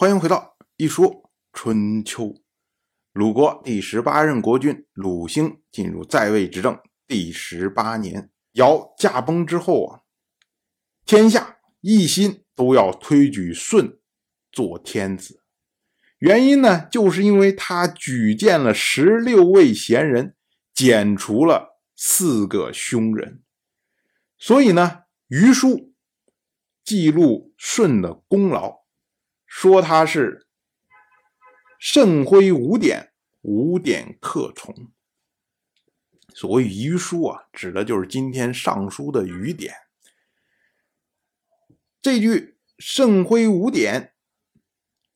欢迎回到一说春秋。鲁国第十八任国君鲁兴进入在位执政第十八年，尧驾崩之后啊，天下一心都要推举舜做天子。原因呢，就是因为他举荐了十六位贤人，剪除了四个凶人，所以呢，余书记录舜的功劳。说他是慎徽五典，五典克从。所谓余书啊，指的就是今天尚书的余典。这句慎徽五典，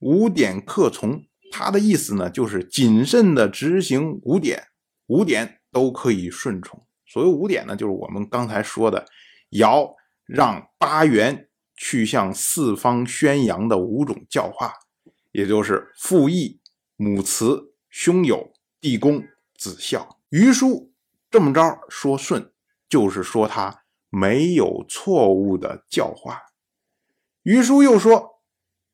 五典克从，它的意思呢，就是谨慎的执行五典，五典都可以顺从。所谓五典呢，就是我们刚才说的，尧让八元。去向四方宣扬的五种教化，也就是父义、母慈、兄友、弟恭、子孝。余书这么着说舜，就是说他没有错误的教化。余书又说，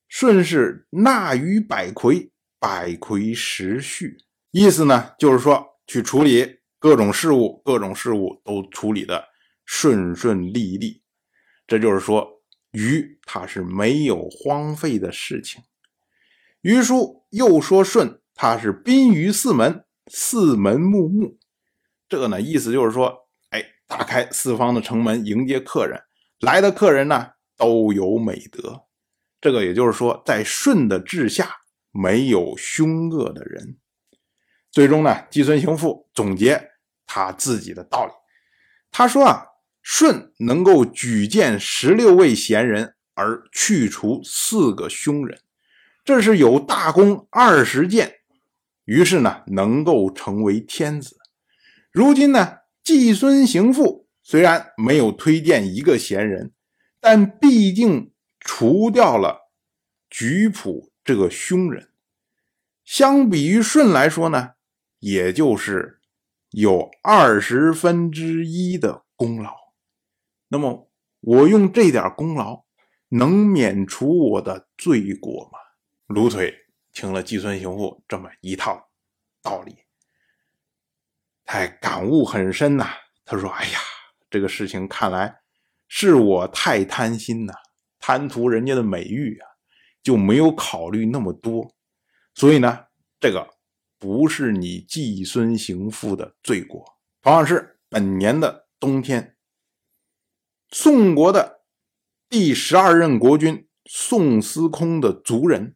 舜是纳于百魁，百魁时序，意思呢就是说去处理各种事务，各种事务都处理的顺顺利利。这就是说。虞他是没有荒废的事情。虞书又说舜他是宾于四门，四门木木。这个呢意思就是说，哎，打开四方的城门迎接客人，来的客人呢都有美德。这个也就是说，在舜的治下没有凶恶的人。最终呢，季孙行父总结他自己的道理，他说啊。舜能够举荐十六位贤人而去除四个凶人，这是有大功二十件，于是呢能够成为天子。如今呢，季孙行父虽然没有推荐一个贤人，但毕竟除掉了举仆这个凶人，相比于舜来说呢，也就是有二十分之一的功劳。那么我用这点功劳能免除我的罪过吗？卢腿听了季孙行父这么一套道理，他感悟很深呐。他说：“哎呀，这个事情看来是我太贪心呐，贪图人家的美誉啊，就没有考虑那么多。所以呢，这个不是你季孙行父的罪过。同样是本年的冬天。”宋国的第十二任国君宋司空的族人，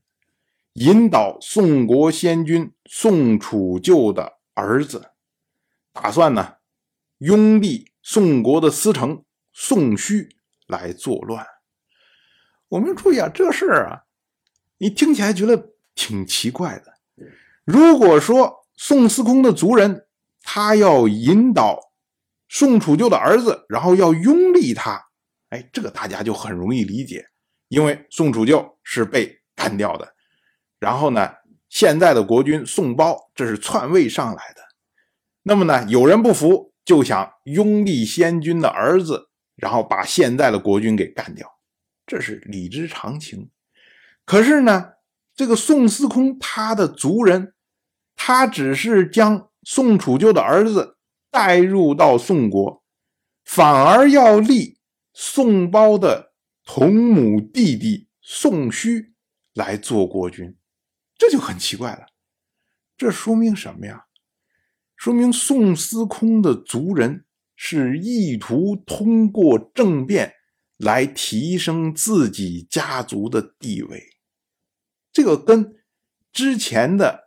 引导宋国先君宋楚就的儿子，打算呢拥立宋国的司城宋须来作乱。我们注意啊，这事儿啊，你听起来觉得挺奇怪的。如果说宋司空的族人他要引导。宋楚就的儿子，然后要拥立他，哎，这个大家就很容易理解，因为宋楚就是被干掉的，然后呢，现在的国君宋褒这是篡位上来的，那么呢，有人不服，就想拥立先君的儿子，然后把现在的国君给干掉，这是理之常情。可是呢，这个宋司空他的族人，他只是将宋楚就的儿子。带入到宋国，反而要立宋包的同母弟弟宋须来做国君，这就很奇怪了。这说明什么呀？说明宋司空的族人是意图通过政变来提升自己家族的地位。这个跟之前的。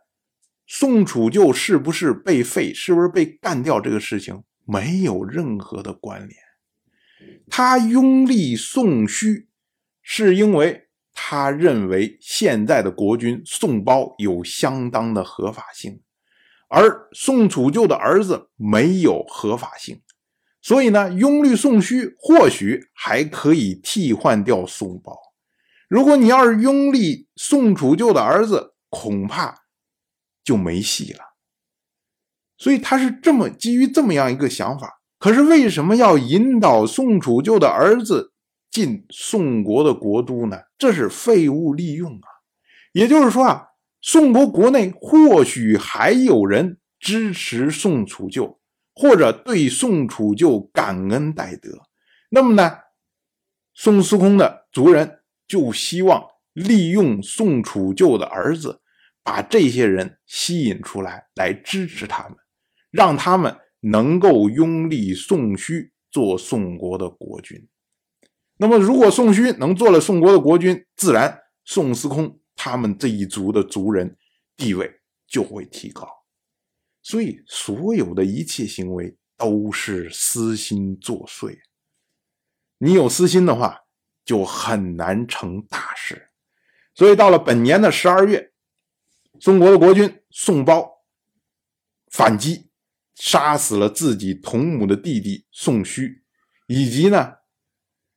宋楚就，是不是被废，是不是被干掉？这个事情没有任何的关联。他拥立宋虚，是因为他认为现在的国君宋褒有相当的合法性，而宋楚就的儿子没有合法性，所以呢，拥立宋虚或许还可以替换掉宋褒。如果你要是拥立宋楚就的儿子，恐怕。就没戏了，所以他是这么基于这么样一个想法。可是为什么要引导宋楚旧的儿子进宋国的国都呢？这是废物利用啊！也就是说啊，宋国国内或许还有人支持宋楚旧，或者对宋楚旧感恩戴德。那么呢，宋司空的族人就希望利用宋楚旧的儿子，把这些人吸引出来，来支持他们，让他们能够拥立宋虚做宋国的国君。那么，如果宋虚能做了宋国的国君，自然宋司空他们这一族的族人地位就会提高。所以，所有的一切行为都是私心作祟。你有私心的话，就很难成大事。所以，到了本年的十二月，宋国的国君宋褒反击，杀死了自己同母的弟弟宋须，以及呢。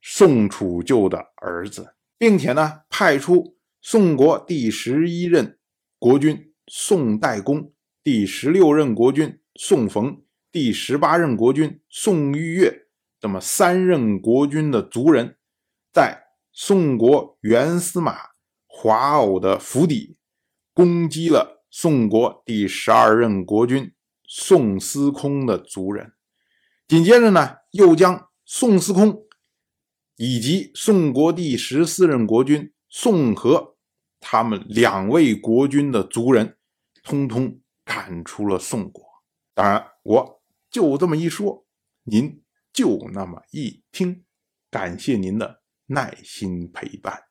宋楚旧的儿子，并且呢，派出宋国第十一任国君宋代公、第十六任国君宋冯、第十八任国君宋玉月这么三任国君的族人，在宋国原司马华偶的府邸攻击了宋国第十二任国君宋司空的族人。紧接着呢，又将宋司空。以及宋国第十四任国君宋和，他们两位国君的族人，通通赶出了宋国。当然，我就这么一说，您就那么一听。感谢您的耐心陪伴。